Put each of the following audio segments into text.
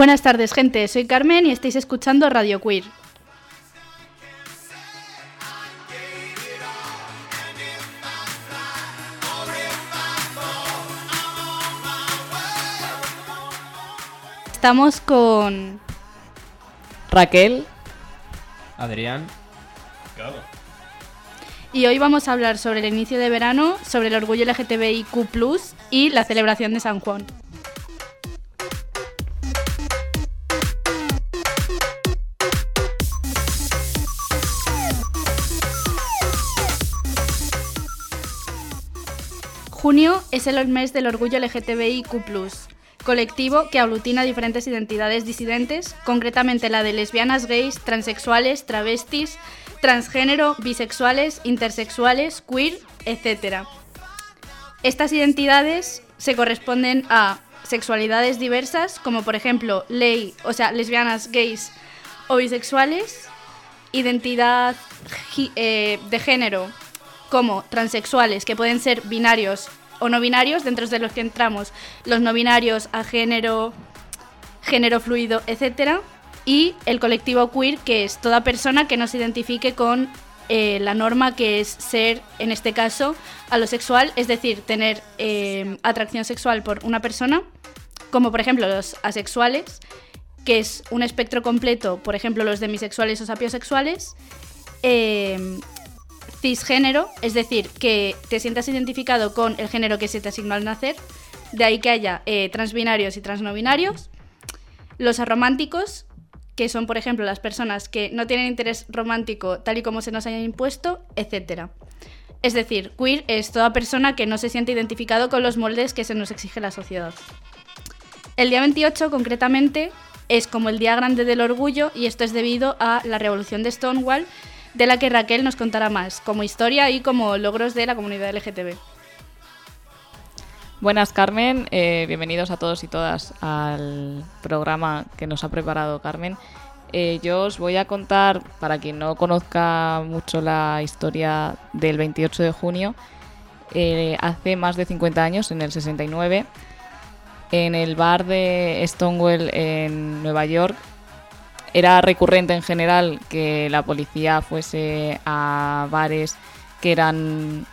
Buenas tardes, gente. Soy Carmen y estáis escuchando Radio Queer. Estamos con Raquel, Adrián. y hoy vamos a hablar sobre el inicio de verano, sobre el orgullo LGTBIQ y la celebración de San Juan. Junio es el mes del orgullo LGTBIQ, colectivo que aglutina diferentes identidades disidentes, concretamente la de lesbianas, gays, transexuales, travestis, transgénero, bisexuales, intersexuales, queer, etc. Estas identidades se corresponden a sexualidades diversas, como por ejemplo ley, o sea, lesbianas, gays o bisexuales, identidad eh, de género, como transexuales, que pueden ser binarios o no binarios, dentro de los que entramos los no binarios a género, género fluido, etc. Y el colectivo queer, que es toda persona que no se identifique con eh, la norma que es ser, en este caso, alosexual, es decir, tener eh, atracción sexual por una persona, como por ejemplo los asexuales, que es un espectro completo, por ejemplo los demisexuales o sapiosexuales, eh, cisgénero, es decir, que te sientas identificado con el género que se te asignó al nacer, de ahí que haya eh, transbinarios y transnobinarios, los arománticos, que son, por ejemplo, las personas que no tienen interés romántico tal y como se nos hayan impuesto, etc. Es decir, queer es toda persona que no se siente identificado con los moldes que se nos exige la sociedad. El día 28, concretamente, es como el Día Grande del Orgullo y esto es debido a la revolución de Stonewall, de la que Raquel nos contará más, como historia y como logros de la comunidad LGTB. buenas Carmen, eh, bienvenidos a todos y todas al programa que nos ha preparado Carmen. Eh, yo os voy a contar, para quien no conozca mucho la historia del 28 de junio, eh, hace más de 50 años, en el 69, en el bar de Stonewall en Nueva York, era recurrente en general que la policía fuese a bares que eran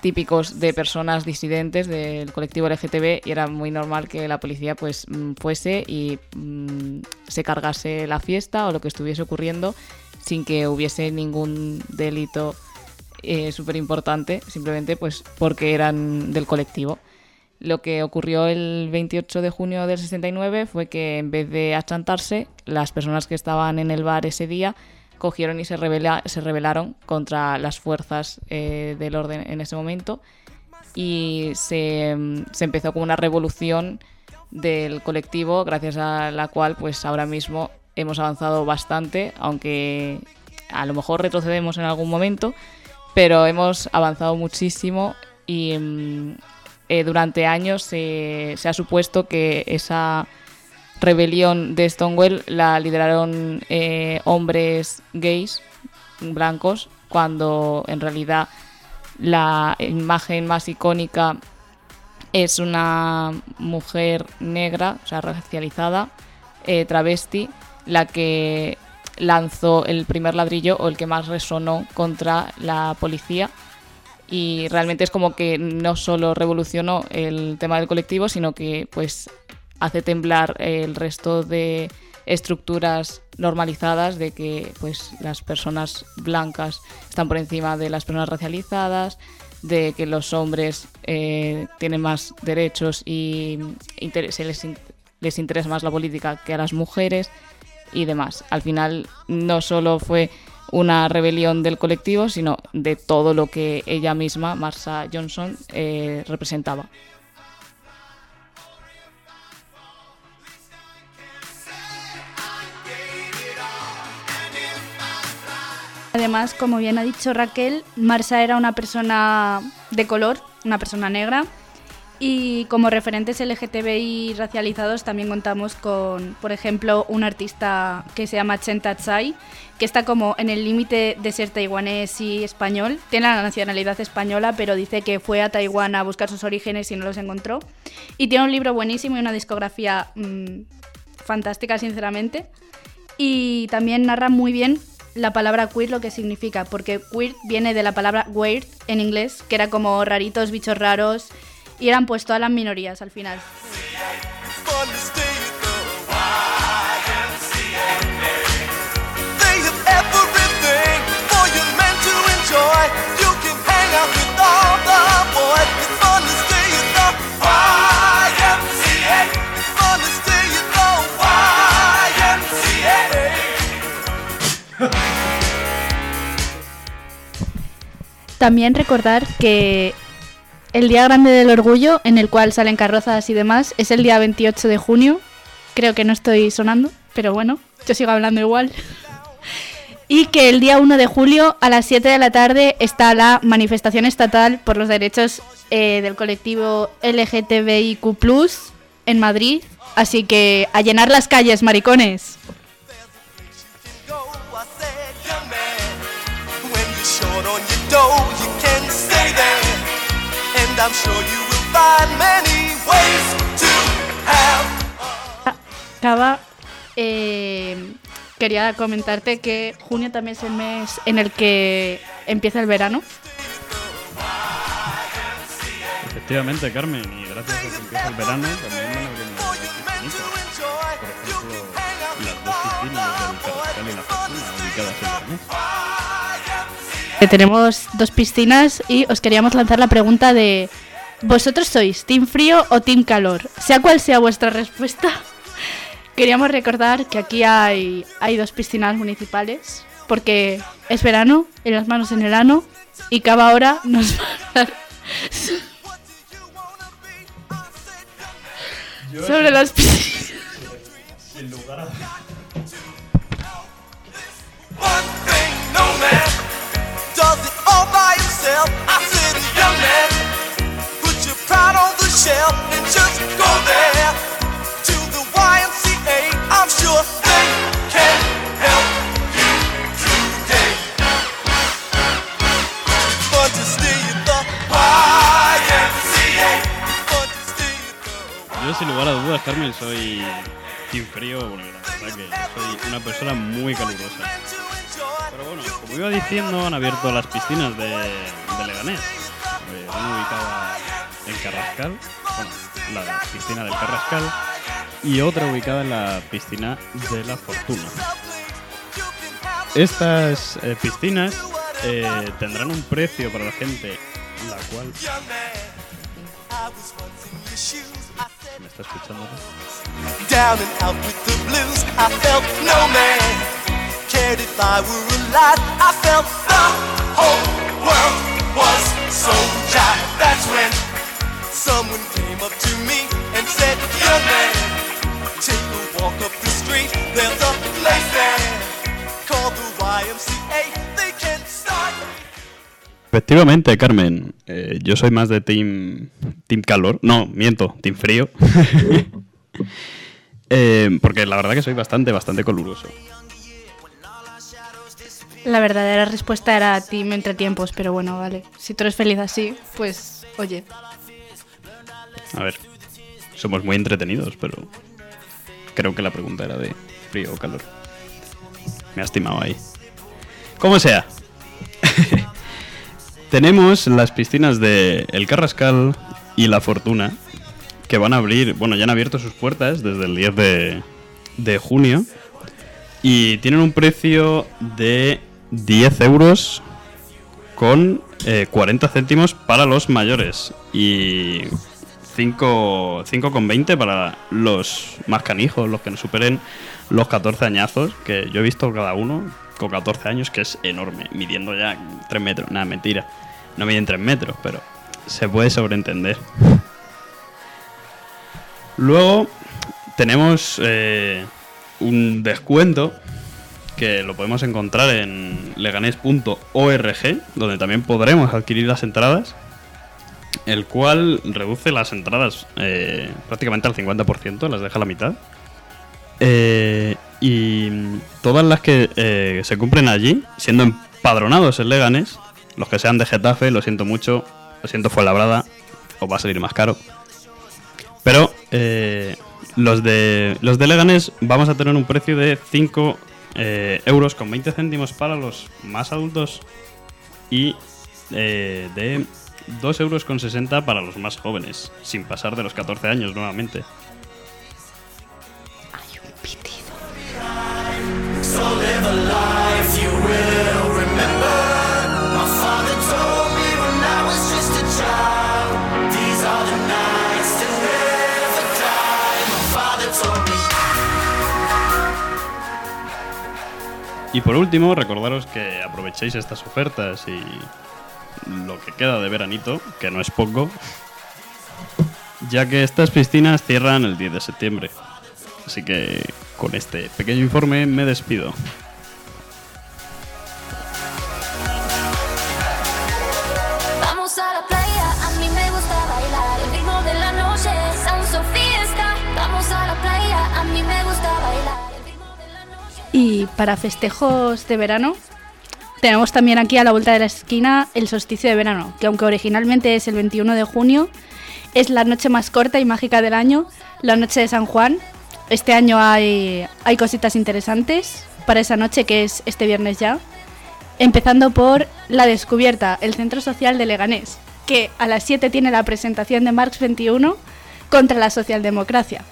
típicos de personas disidentes del colectivo LGTB y era muy normal que la policía pues mm, fuese y mm, se cargase la fiesta o lo que estuviese ocurriendo sin que hubiese ningún delito eh, súper importante, simplemente pues porque eran del colectivo. Lo que ocurrió el 28 de junio del 69 fue que en vez de achantarse, las personas que estaban en el bar ese día cogieron y se, rebela- se rebelaron contra las fuerzas eh, del orden en ese momento y se, se empezó como una revolución del colectivo gracias a la cual pues ahora mismo hemos avanzado bastante, aunque a lo mejor retrocedemos en algún momento, pero hemos avanzado muchísimo y mm, eh, durante años se, se ha supuesto que esa rebelión de Stonewall la lideraron eh, hombres gays blancos cuando en realidad la imagen más icónica es una mujer negra, o sea, racializada, eh, travesti, la que lanzó el primer ladrillo o el que más resonó contra la policía. Y realmente es como que no solo revolucionó el tema del colectivo, sino que pues hace temblar el resto de estructuras normalizadas de que pues las personas blancas están por encima de las personas racializadas, de que los hombres eh, tienen más derechos y se les, les interesa más la política que a las mujeres y demás. Al final no solo fue una rebelión del colectivo, sino de todo lo que ella misma, Marsha Johnson, eh, representaba. Además, como bien ha dicho Raquel, Marsha era una persona de color, una persona negra, y como referentes LGTBI racializados también contamos con, por ejemplo, un artista que se llama Chen Tsai, que está como en el límite de ser taiwanés y español. Tiene la nacionalidad española, pero dice que fue a Taiwán a buscar sus orígenes y no los encontró. Y tiene un libro buenísimo y una discografía mm, fantástica, sinceramente. Y también narra muy bien la palabra queer lo que significa, porque queer viene de la palabra weird en inglés, que era como raritos, bichos raros, y eran pues todas las minorías al final. También recordar que el Día Grande del Orgullo, en el cual salen carrozas y demás, es el día 28 de junio. Creo que no estoy sonando, pero bueno, yo sigo hablando igual. Y que el día 1 de julio a las 7 de la tarde está la manifestación estatal por los derechos eh, del colectivo LGTBIQ en Madrid. Así que a llenar las calles, maricones. Acaba, eh, quería comentarte que junio también es el mes en el que empieza el verano. Efectivamente, Carmen, y gracias a que empieza el verano también van abriendo Por ejemplo, las dos piscinas del Carrascal y la Fortuna, ubicadas en mes. Tenemos dos piscinas y os queríamos lanzar la pregunta de ¿Vosotros sois team frío o team calor? Sea cual sea vuestra respuesta, queríamos recordar que aquí hay, hay dos piscinas municipales, porque es verano, y las manos en el ano, y cada hora nos va a dar sobre las piscinas. Yo sin lugar a dudas, Carmen, soy team frío porque soy una persona muy calurosa. Pero bueno, como iba diciendo, han abierto las piscinas de, Leganés. Están ubicadas en Carrascal, bueno, la piscina del Carrascal, y otra ubicada en la piscina de la Fortuna. Estas eh, piscinas eh, tendrán un precio para la gente, la cual... ¿Me está escuchando? If I were alive. I felt the was so jive. That's when Someone came up to me and said, Young take a walk up the street. There's a place there called the YMCA. Efectivamente, Carmen, eh, yo soy más de team, team calor. No, miento, team frío. eh, porque la verdad que soy bastante, bastante coluroso. La verdadera respuesta era team entre tiempos, pero bueno, vale. Si tú eres feliz así, pues oye, a ver, somos muy entretenidos, pero creo que la pregunta era de frío o calor. Me ha estimado ahí. Como sea. Tenemos las piscinas de El Carrascal y La Fortuna, que van a abrir, bueno, ya han abierto sus puertas desde el 10 de, de junio. Y tienen un precio de 10 euros con 40 eh, céntimos para los mayores y 5,20 para los más canijos, los que no superen los 14 añazos, que yo he visto cada uno con 14 años, que es enorme, midiendo ya 3 metros. Nada, mentira. No miden 3 metros, pero se puede sobreentender. Luego tenemos eh, un descuento que lo podemos encontrar en leganés.org, donde también podremos adquirir las entradas, el cual reduce las entradas eh, prácticamente al 50%, las deja a la mitad. Eh, y todas las que eh, se cumplen allí, siendo empadronados en Leganés, los que sean de Getafe, lo siento mucho, lo siento fue labrada, os va a salir más caro. Pero los de los de Leganés vamos a tener un precio de 5 eh, euros con 20 céntimos para los más adultos y eh, de 2 euros con 60 para los más jóvenes, sin pasar de los 14 años nuevamente. Hay un pitido. Y por último, recordaros que aprovechéis estas ofertas y lo que queda de veranito, que no es poco, ya que estas piscinas cierran el 10 de septiembre. Así que con este pequeño informe me despido. Y para festejos de verano, tenemos también aquí a la vuelta de la esquina el solsticio de verano, que aunque originalmente es el 21 de junio, es la noche más corta y mágica del año, la noche de San Juan. Este año hay, hay cositas interesantes para esa noche que es este viernes ya, empezando por La Descubierta, el Centro Social de Leganés, que a las 7 tiene la presentación de Marx 21 contra la socialdemocracia.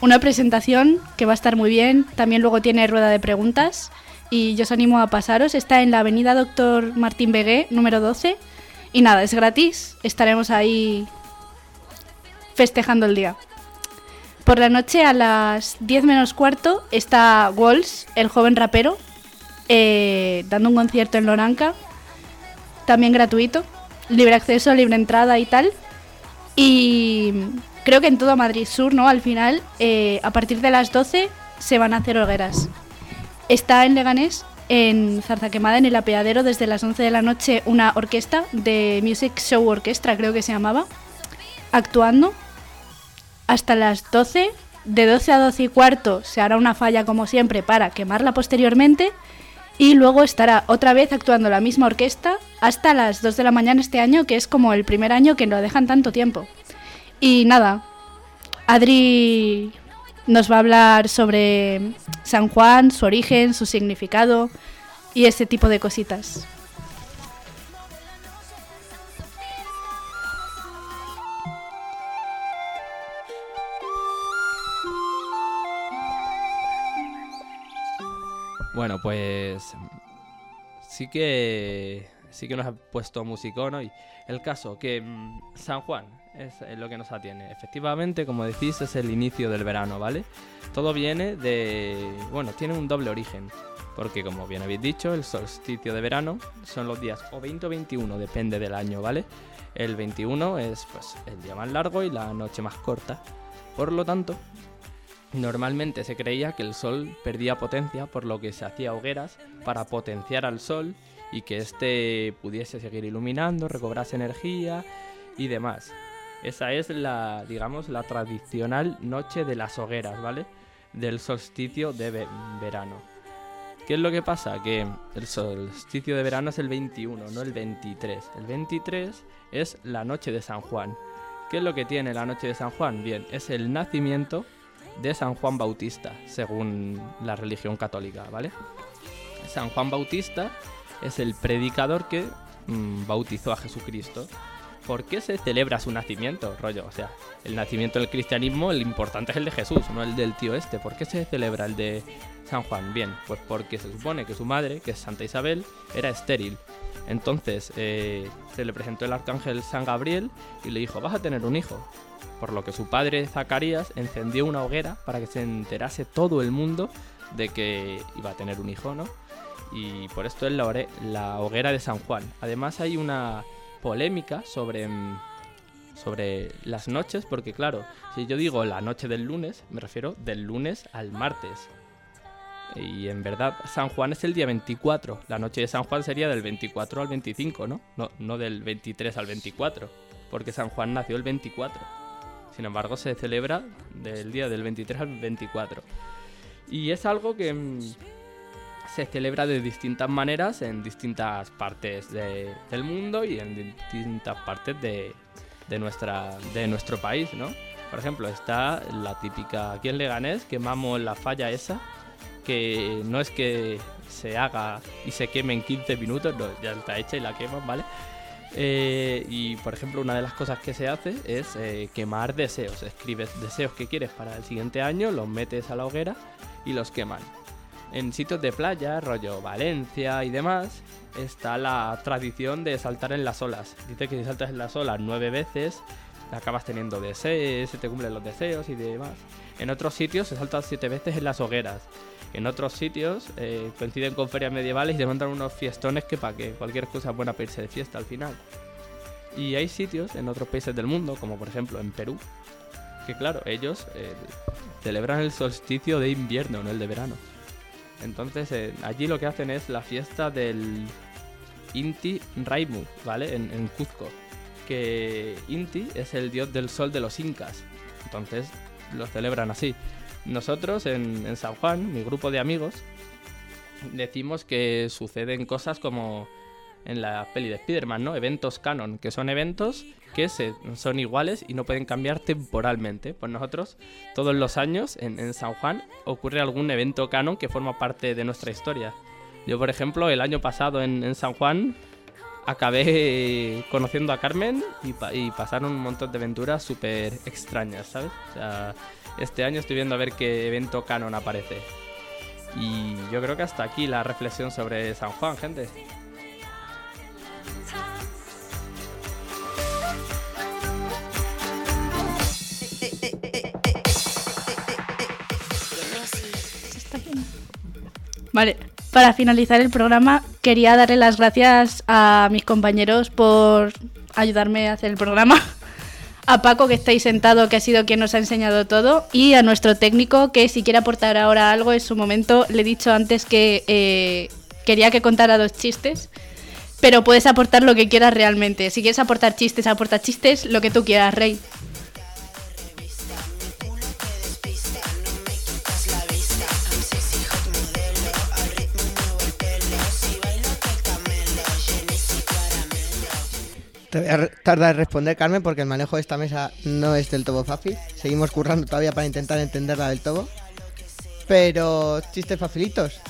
Una presentación que va a estar muy bien. También luego tiene rueda de preguntas. Y yo os animo a pasaros. Está en la avenida Doctor Martín Begué, número 12. Y nada, es gratis. Estaremos ahí festejando el día. Por la noche a las 10 menos cuarto está Walls, el joven rapero, eh, dando un concierto en Loranca. También gratuito. Libre acceso, libre entrada y tal. Y creo que en todo Madrid Sur, ¿no? Al final, eh, a partir de las 12 se van a hacer hogueras. Está en Leganés, en Zarzaquemada, en el apeadero, desde las 11 de la noche, una orquesta de Music Show Orchestra, creo que se llamaba, actuando hasta las 12. De 12 a 12 y cuarto se hará una falla, como siempre, para quemarla posteriormente. Y luego estará otra vez actuando la misma orquesta hasta las 2 de la mañana este año, que es como el primer año que lo dejan tanto tiempo. Y nada, Adri nos va a hablar sobre San Juan, su origen, su significado y ese tipo de cositas. Bueno, pues sí que sí que nos ha puesto musicón y el caso que mm, San Juan es lo que nos atiene. Efectivamente, como decís, es el inicio del verano, ¿vale? Todo viene de... bueno, tiene un doble origen. Porque como bien habéis dicho, el solsticio de verano son los días o 20 o 21, depende del año, ¿vale? El 21 es pues el día más largo y la noche más corta. Por lo tanto, normalmente se creía que el sol perdía potencia, por lo que se hacía hogueras para potenciar al sol y que éste pudiese seguir iluminando, recobrase energía y demás. Esa es la, digamos, la tradicional noche de las hogueras, ¿vale? Del solsticio de verano. ¿Qué es lo que pasa? Que el solsticio de verano es el 21, no el 23. El 23 es la noche de San Juan. ¿Qué es lo que tiene la noche de San Juan? Bien, es el nacimiento de San Juan Bautista, según la religión católica, ¿vale? San Juan Bautista es el predicador que mm, bautizó a Jesucristo ¿por qué se celebra su nacimiento? Rollo, o sea, el nacimiento del cristianismo, el importante es el de Jesús, no el del tío este. ¿Por qué se celebra el de San Juan? Bien, pues porque se supone que su madre, que es Santa Isabel, era estéril. Entonces eh, se le presentó el arcángel San Gabriel y le dijo, vas a tener un hijo. Por lo que su padre Zacarías encendió una hoguera para que se enterase todo el mundo de que iba a tener un hijo, ¿no? Y por esto es la, la hoguera de San Juan. Además hay una polémica sobre, mm, sobre las noches, porque claro, si yo digo la noche del lunes, me refiero del lunes al martes. Y en verdad, San Juan es el día 24. La noche de San Juan sería del 24 al 25, ¿no? No, no del 23 al 24, porque San Juan nació el 24. Sin embargo, se celebra del día del 23 al 24. Y es algo que mm, se celebra de distintas maneras en distintas partes del mundo y en distintas partes de, de, nuestra, de nuestro país, ¿no? Por ejemplo, está la típica aquí en Leganés, quemamos la falla esa, que no es que se haga y se queme en 15 minutos, no, ya está hecha y la queman, ¿vale? Eh, y por ejemplo, una de las cosas que se hace es eh, quemar deseos. Escribes deseos que quieres para el siguiente año, los metes a la hoguera y los queman. En sitios de playa, rollo Valencia y demás, está la tradición de saltar en las olas. Dice que si saltas en las olas nueve veces, acabas teniendo deseos, se te cumplen los deseos y demás. En otros sitios se saltan siete veces en las hogueras. En otros sitios eh, coinciden con ferias medievales y te mandan unos fiestones que para que cualquier cosa buena para irse de fiesta al final. Y hay sitios en otros países del mundo, como por ejemplo en Perú, que claro, ellos eh, celebran el solsticio de invierno, no el de verano. Entonces eh, allí lo que hacen es la fiesta del Inti Raimu, ¿vale? En, Cuzco. Que Inti es el dios del sol de los incas. Entonces lo celebran así. Nosotros en San Juan, mi grupo de amigos, decimos que suceden cosas como en la peli de Spider-Man, ¿no? Eventos canon, que son eventos que se, son iguales y no pueden cambiar temporalmente. Pues nosotros, todos los años, en, San Juan, ocurre algún evento canon que forma parte de nuestra historia. Yo, por ejemplo, el año pasado en, San Juan acabé conociendo a Carmen y, y pasaron un montón de aventuras súper extrañas, ¿sabes? O sea, este año estoy viendo a ver qué evento canon aparece. Y yo creo que hasta aquí la reflexión sobre San Juan, gente. Vale, para finalizar el programa quería darle las gracias a mis compañeros por ayudarme a hacer el programa. A Paco que está ahí sentado, que ha sido quien nos ha enseñado todo, y a nuestro técnico que si quiere aportar ahora algo en su momento, le he dicho antes que eh, quería que contara dos chistes, pero puedes aportar lo que quieras realmente. Si quieres aportar chistes, aporta chistes, lo que tú quieras, Rey. Te voy a tardar en responder, Carmen, porque el manejo de esta mesa no es del todo fácil. Seguimos currando todavía para intentar entenderla del todo. Pero chistes facilitos.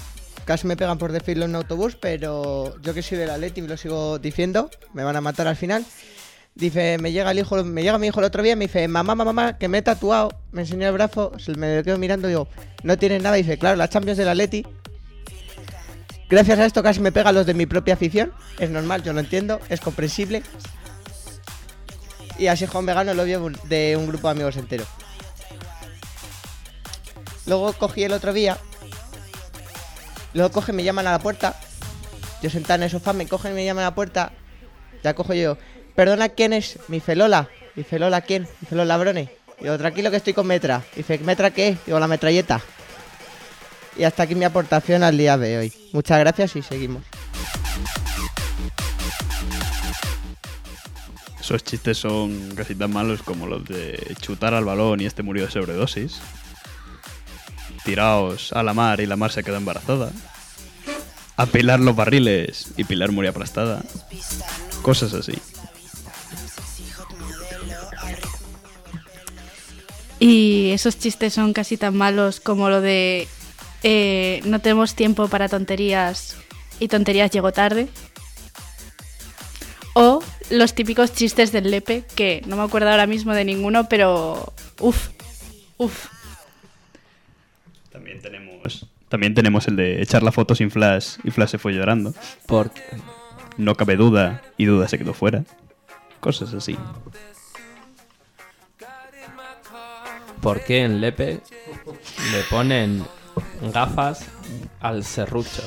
Casi me pegan por decirlo en autobús, pero yo que soy de la Leti lo sigo diciendo, me van a matar al final. Dice, me llega el hijo, me llega mi hijo el otro día y me dice, mamá, mamá, mamá, que me he tatuado. Me enseñó el brazo, se me quedo mirando y digo, no tienes nada. Y dice, claro, la Champions de la Leti. Gracias a esto casi me pegan los de mi propia afición. Es normal, yo lo entiendo, es comprensible. Y así Juan Vegano lo vio de un grupo de amigos entero. Luego cogí el otro día. Luego cogen, me llaman a la puerta. Yo sentado en el sofá, me cogen y me llaman a la puerta. Ya cojo yo. Perdona, ¿quién es? Mi Felola. Mi Felola, ¿quién? Mi Felola Brone. Digo, tranquilo que estoy con Metra. Dice, ¿Metra qué? Digo, la metralleta. Y hasta aquí mi aportación al día de hoy. Muchas gracias y seguimos. Esos chistes son casi tan malos como los de chutar al balón y este murió de sobredosis. Tiraos a la mar y la mar se quedó embarazada. Apilar los barriles y Pilar murió aplastada. Cosas así. Y esos chistes son casi tan malos como lo de eh, no tenemos tiempo para tonterías y tonterías llegó tarde. O los típicos chistes del Lepe, que no me acuerdo ahora mismo de ninguno, pero uff, uff. También tenemos, también tenemos el de echar la foto sin flash y flash se fue llorando. Porque, no cabe duda y duda se quedó fuera. Cosas así. ¿Por qué en Lepe le ponen gafas al serrucho?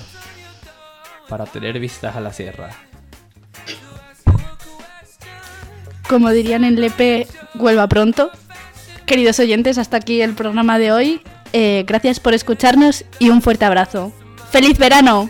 Para tener vistas a la sierra. Como dirían en Lepe, vuelva pronto. Queridos oyentes, hasta aquí el programa de hoy. Eh, gracias por escucharnos y un fuerte abrazo. ¡Feliz verano!